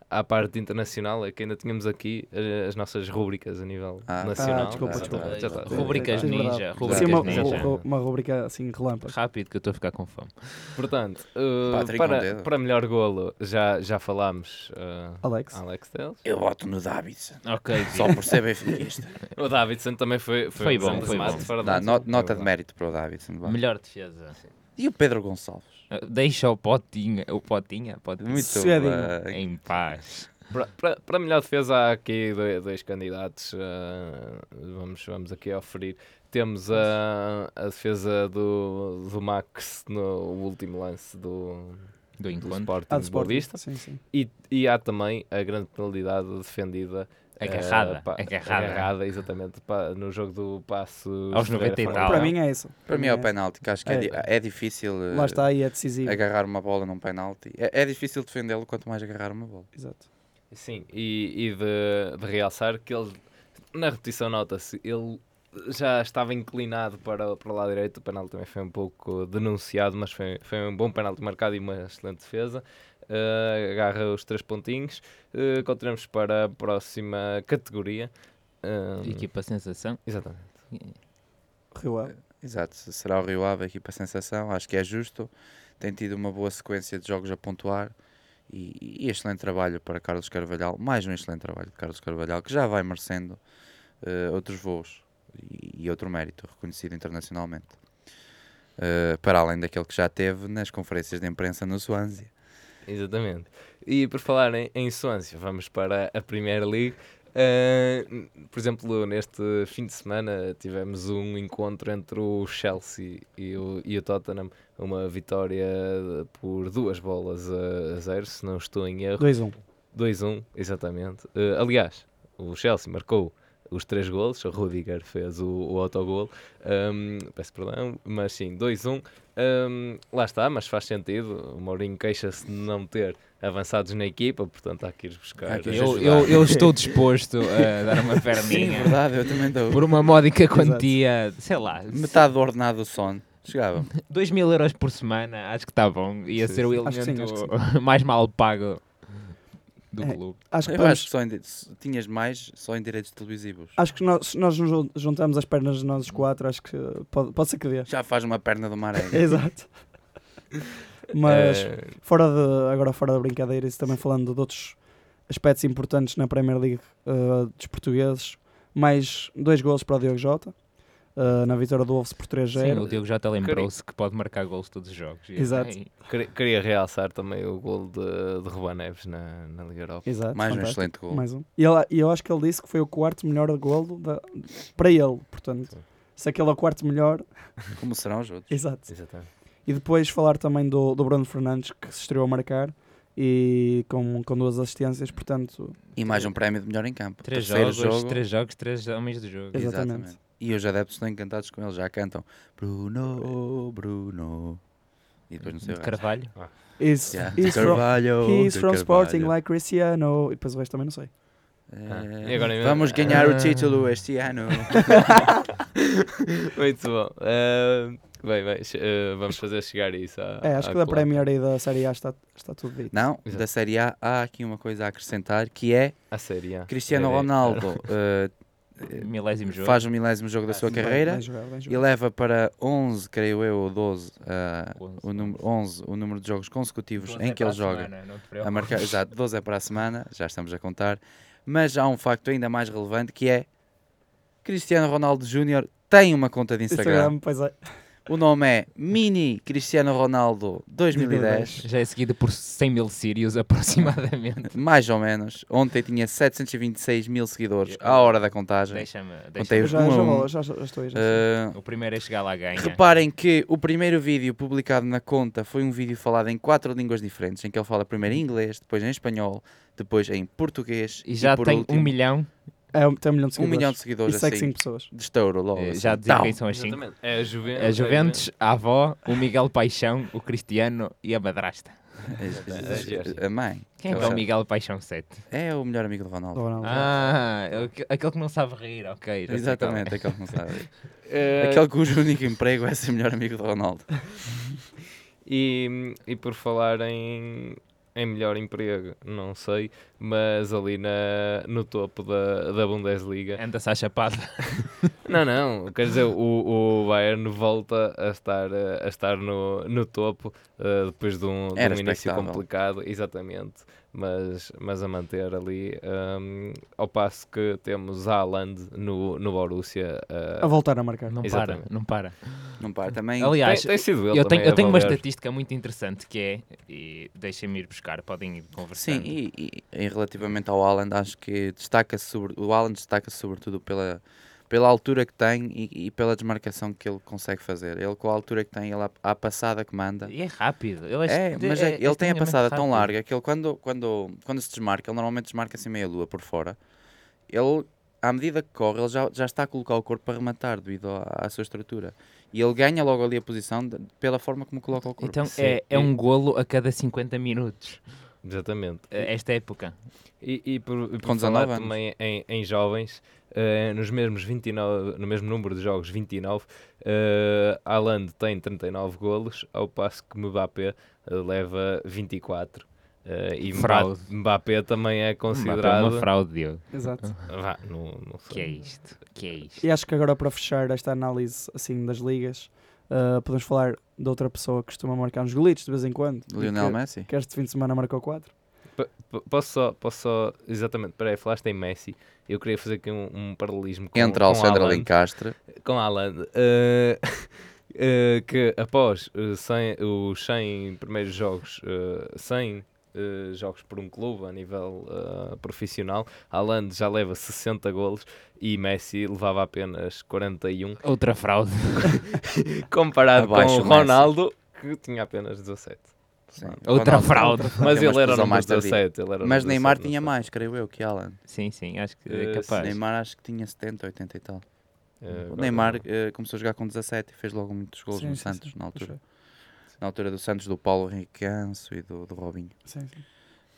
à parte internacional? É que ainda tínhamos aqui uh, as nossas rúbricas a nível Ah, nacional. Ah, desculpa, Ah, desculpa. tá, Já está. tá. Rubricas Sim, verdade. ninja, Sim, rubricas uma, ninja. uma rubrica assim relâmpago. Rápido que eu estou a ficar com fome. Portanto, uh, para, para melhor golo, já, já falámos uh, Alex. Alex Telles. Eu voto no Davidson. Ok, Só por ser benfiquista. O Davidson também foi, foi, Foi bom, foi bom. Foi nota de bom. mérito para o Davidson. melhor defesa. E o Pedro Gonçalves? Uh, Deixa o potinha, o potinha, potinha Muito bem. em paz. Para, para, para melhor defesa há aqui dois, dois candidatos, uh, vamos, vamos aqui oferir. Temos a, a defesa do, do Max no último lance do, Do do encontro. Sporting Ah, Boa Sporting. Vista. Sim, sim. E, e há também a grande penalidade defendida. Agarrada, eh, pa- agarrada. agarrada, exatamente, pa- no jogo do passo. Aos 90 e tal. Para mim é isso. Para mim é o penalti, que acho que é, É. di- é difícil eh, Lá está aí, é decisivo. agarrar uma bola num penalti. É, é difícil defendê-lo quanto mais agarrar uma bola. Exato. Sim, e, e de, de realçar que ele, na repetição nota-se, ele já estava inclinado para, para o lado direito, o penalti também foi um pouco denunciado, mas foi, foi um bom penalti marcado e uma excelente defesa. Eh, agarra os três pontinhos. Eh, continuamos para a próxima categoria. Eh, Equipa sensação. Exatamente. Rio Ave. Exato, será o Rio Ave a equipa sensação, acho que é justo. Tem tido uma boa sequência de jogos a pontuar e, e excelente trabalho para Carlos Carvalhal. Mais um excelente trabalho de Carlos Carvalhal que já vai merecendo eh, outros voos e, e outro mérito reconhecido internacionalmente. Eh, para além daquele que já teve nas conferências de imprensa no Swansea. Exatamente. E por falar em, em Swansea, vamos para a Premier League. Uh, por exemplo, neste fim de semana tivemos um encontro entre o Chelsea e o, e o Tottenham, uma vitória por duas bolas a, a zero, se não estou em erro. 2-1. 2-1, exatamente. Uh, aliás, o Chelsea marcou os três golos, o Rudiger fez o, o autogol, um, peço perdão, mas sim, 2-1. Um, lá está, mas faz sentido. O Mourinho queixa-se de não ter avançados na equipa, portanto há que ir buscar. Que Eu, eu, eu estou disposto a dar uma Sim, perninha verdade, eu também dou. por uma módica quantia, sei lá, Metade do ordenado do sono. Chegava. 2 mil euros por semana, acho que está bom. Ia Sim, ser o elemento sim, mais mal pago do É. clube. Acho que, Eu podemos- acho que só em tinhas mais só em direitos televisivos. acho que nós, se nós nos jun- juntamos as pernas de nós os quatro, acho que pode, pode ser que dê. Já faz uma perna do maré. Exato. Mas Eh, fora de, agora fora da brincadeira, isso também falando de outros aspectos importantes na Premier League uh, dos portugueses, mais dois golos para o Diogo Jota, uh, na vitória do Wolves por 3-0. Sim, o Diogo já até lembrou-se que pode marcar gols todos os jogos. E, Exato. queria, queria realçar também o gol de, de Ruban Neves na, na Liga Europa. Exato, Mais um fantástico. excelente gol. Mais um. E ele- eu acho que ele disse que foi o quarto melhor golo da- para ele, portanto, Sim. se aquele é o quarto melhor, Como serão os outros? exato. Exatamente. E depois falar também do, do Bruno Fernandes, que se estreou a marcar e com, com duas assistências, portanto, E mais um prémio de melhor em campo. Três Terceiro jogos, jogo. três jogos, três homens do jogo. Exatamente. E os adeptos estão encantados com ele, já cantam Bruno, Bruno. E depois não sei o resto. Carvalho. is, Yeah. is from, Carvalho, he's from Sporting Carvalho. like Cristiano. E depois o resto também não sei. É, Ah, agora- Vamos ganhar o Ah. título este ano. Muito bom. Eh, bem, bem, eh, vamos fazer chegar isso à, É, acho à que da. Premier e da Série A está, está tudo dito. Não, Exato. da Série A há aqui uma coisa a acrescentar que é A série A. Cristiano É, Ronaldo Milésimo jogo. faz o milésimo jogo da Ah, sua Bem- carreira bem jogado, bem e leva para 11, creio eu, ou 12, ah, 11, o, número, 11 o número de jogos consecutivos em é que ele a joga. semana, A marcar, exato, 12 é para a semana, já estamos a contar. Mas há um facto ainda mais relevante que é Cristiano Ronaldo Júnior tem uma conta de Instagram. Instagram, pois é. O nome é Mini Cristiano Ronaldo 2010. Já é seguido por 100 mil sírios aproximadamente. Mais ou menos. Ontem tinha 726 mil seguidores à hora da contagem. Deixa-me. Deixa Já, um já, já, já estou aí. Já. Ah, o primeiro a chegar lá ganha. Reparem que o primeiro vídeo publicado na conta foi um vídeo falado em quatro línguas diferentes, em que ele fala primeiro em inglês, depois em espanhol, depois em português E já por tem último, um milhão. É, tem um milhão de um seguidores. milhão de E seguidores segue assim, 5 pessoas. de estouro logo. Eh, assim. Já dizer Tau! quem são as cinco. Exatamente. É a Juventus. A Juventus, a avó, o Miguel Paixão, o Cristiano e a madrasta. A mãe. Quem é que é o Miguel Paixão 7? É o melhor amigo do Do Ronaldo. Ronaldo. Ah, é aquele que não sabe rir, ok. Exatamente, é. aquele que não sabe. Eh, Aquele cujo único emprego é ser melhor amigo do Ronaldo. E, e por falar em, em melhor emprego, não sei, mas ali na, no topo da, da Bundesliga. Anda-se à chapada. Não, não, quer dizer, o, o Bayern volta a estar, eh, a estar no, no topo eh, depois de um, de um início complicado, exatamente, mas, mas a manter ali, ehm, ao passo que temos Haaland no, no Borussia. eh, A voltar a marcar. Não para, Exatamente. não para. Não para também. Aliás, tem, tem sido ele eu tenho, eu tenho uma estatística muito interessante que é, e deixem-me ir buscar, podem ir conversando. Sim, e, e, e relativamente ao Haaland, acho que destaca-se sobre, o Haaland destaca-se sobretudo pela, pela altura que tem e, e pela desmarcação que ele consegue fazer. Ele com a altura que tem, ele a, a passada que manda. E é rápido. Ele É, est- mas é- ele tem a passada tão rápido. larga que ele quando, quando, quando se desmarca, ele normalmente desmarca-se meia lua por fora. Ele, à medida que corre, ele já, já está a colocar o corpo para rematar devido à, à sua estrutura. E ele ganha logo ali a posição de- pela forma como coloca o corpo. Então Sim, é, é um golo a cada 50 minutos. Exatamente. eh, Esta época. E, e por, e por Com falar 19 anos. também em, em jovens, eh, nos mesmos 29, no mesmo número de jogos, 29, uh, Haaland tem 39 golos, ao passo que Mbappé eh, leva 24. eh, e Fraude. Mbappé também é Mbappé é considerado. uma fraude, Diogo. Exato. Vá, não, não sei. Que é isto? Que é isto? E acho que agora para fechar esta análise assim das ligas, uh, podemos falar de outra pessoa que costuma marcar uns golitos de vez em quando. Lionel que, Messi? que este fim de semana marcou 4. P- p- Posso só, posso só, exatamente, peraí, falaste em Messi, eu queria fazer aqui um, um paralelismo com, Entre com Alexandre. Alencastre. com Alan, eh, eh, que após eh, 100 os 100 primeiros jogos, eh, 100 eh, jogos por um clube a nível eh, profissional, Alan já leva 60 golos e Messi levava apenas 41, Outra fraude. comparado Abaixo com o o Messi. Ronaldo, que tinha apenas 17. Sim. Outra Ronaldo- fraude. Mas ele era no mais tardia. 17. Ele era Mas Neymar 17, tinha mais, creio eu, que Alan. Sim, sim, acho que Eh, é capaz. Neymar acho que tinha 70, 80 e tal. Eh, O Neymar eh, começou a jogar com 17 e fez logo muitos gols Sim, no sim, Santos, sim. na altura. Na altura do Santos, do Paulo Henrique Ganso e do, do Robinho. Sim, sim.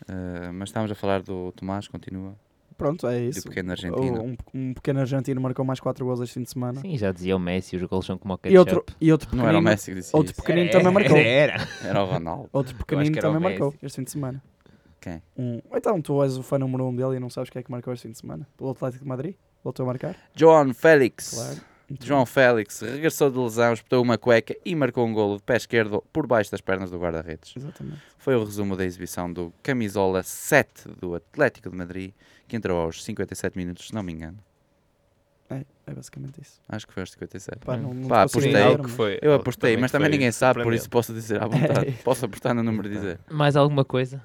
Eh, mas estávamos a falar do Tomás, continua. Pronto, é Do isso. pequeno argentino. Um, um pequeno argentino marcou mais 4 gols este fim de semana. Sim, já dizia o Messi, os gols são como o E outro, ketchup. e outro Não era o pequenino, Messi que disse outro isso. pequenino Era, também marcou. Era, era. Era o Ronaldo. Outro que pequenino também Messi. marcou este fim de semana. Quem? Um... Então, tu és o fã número um dele e não sabes quem é que marcou este fim de semana? Pelo Atlético de Madrid? Voltou a marcar? João Félix. Claro. João. Félix regressou de lesão, espetou uma cueca e marcou um golo de pé esquerdo por baixo das pernas do guarda-redes. Exatamente. Foi o resumo da exibição do camisola 7 do Atlético de Madrid, que entrou aos 57 minutos, se não me engano. É, é basicamente isso. Acho que foi aos 57. Pá, não, não Pá, apostei. dizer, mas- foi, Eu apostei, mas também ninguém sabe, por isso posso dizer à vontade. posso apostar no número de dizer. Mais alguma coisa?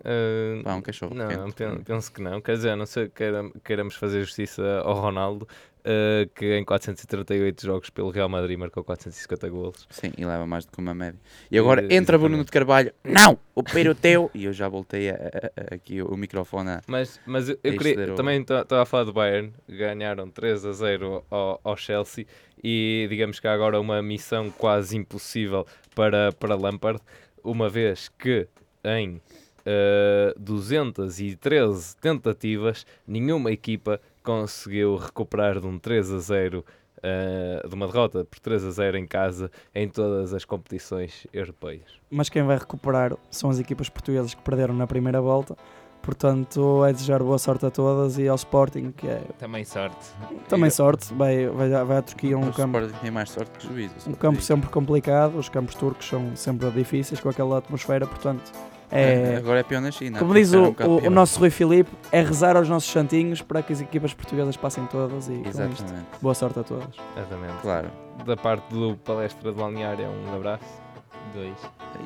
Uh, Pá, um cachorro Não, pequeno. pen- penso que não. Quer dizer, a não ser que queira- queiramos fazer justiça ao Ronaldo, uh, que em 438 jogos pelo Real Madrid marcou 450 golos. Sim, e leva mais do que uma média. E agora Eh, entra Bruno exatamente. de Carvalho. Não! O peiro teu! E eu já voltei a- a- a- aqui o, microfone a... Mas, mas eu, eu queria, o- também estava a falar do Bayern, ganharam 3 a 0 ao, ao Chelsea e digamos que há agora uma missão quase impossível para, para Lampard, uma vez que em eh, 213 tentativas nenhuma equipa conseguiu recuperar de um 3 a 0 eh, de uma derrota por 3 a 0 em casa em todas as competições europeias. Mas quem vai recuperar são as equipas portuguesas que perderam na primeira volta. Portanto, é desejar boa sorte a todas e ao Sporting, que é Também sorte. também sorte. Vai, vai, vai à Turquia, um o campo, Sporting tem mais sorte que juízo. um campo sempre complicado. Os campos turcos são sempre difíceis com aquela atmosfera. Portanto, É, é, Agora é pior na China. como diz o, um o, o nosso Rui Filipe, é rezar aos nossos santinhos para que as equipas portuguesas passem todas e com isto. Exatamente. Boa sorte a todas. Exatamente. Claro. Da parte do palestra de balneário, um abraço. Dois.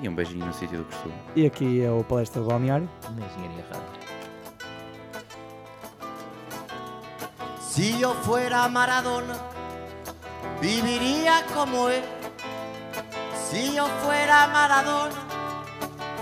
E um beijinho no sítio do costume. E aqui é o Palestra de Balneário. Na engenharia rádio. Si yo fuera Maradona, viviría como él. Si yo fuera Maradona,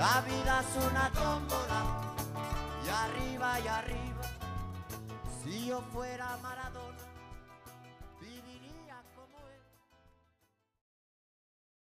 La vida es una tómbola y arriba y arriba. Si yo fuera Maradona.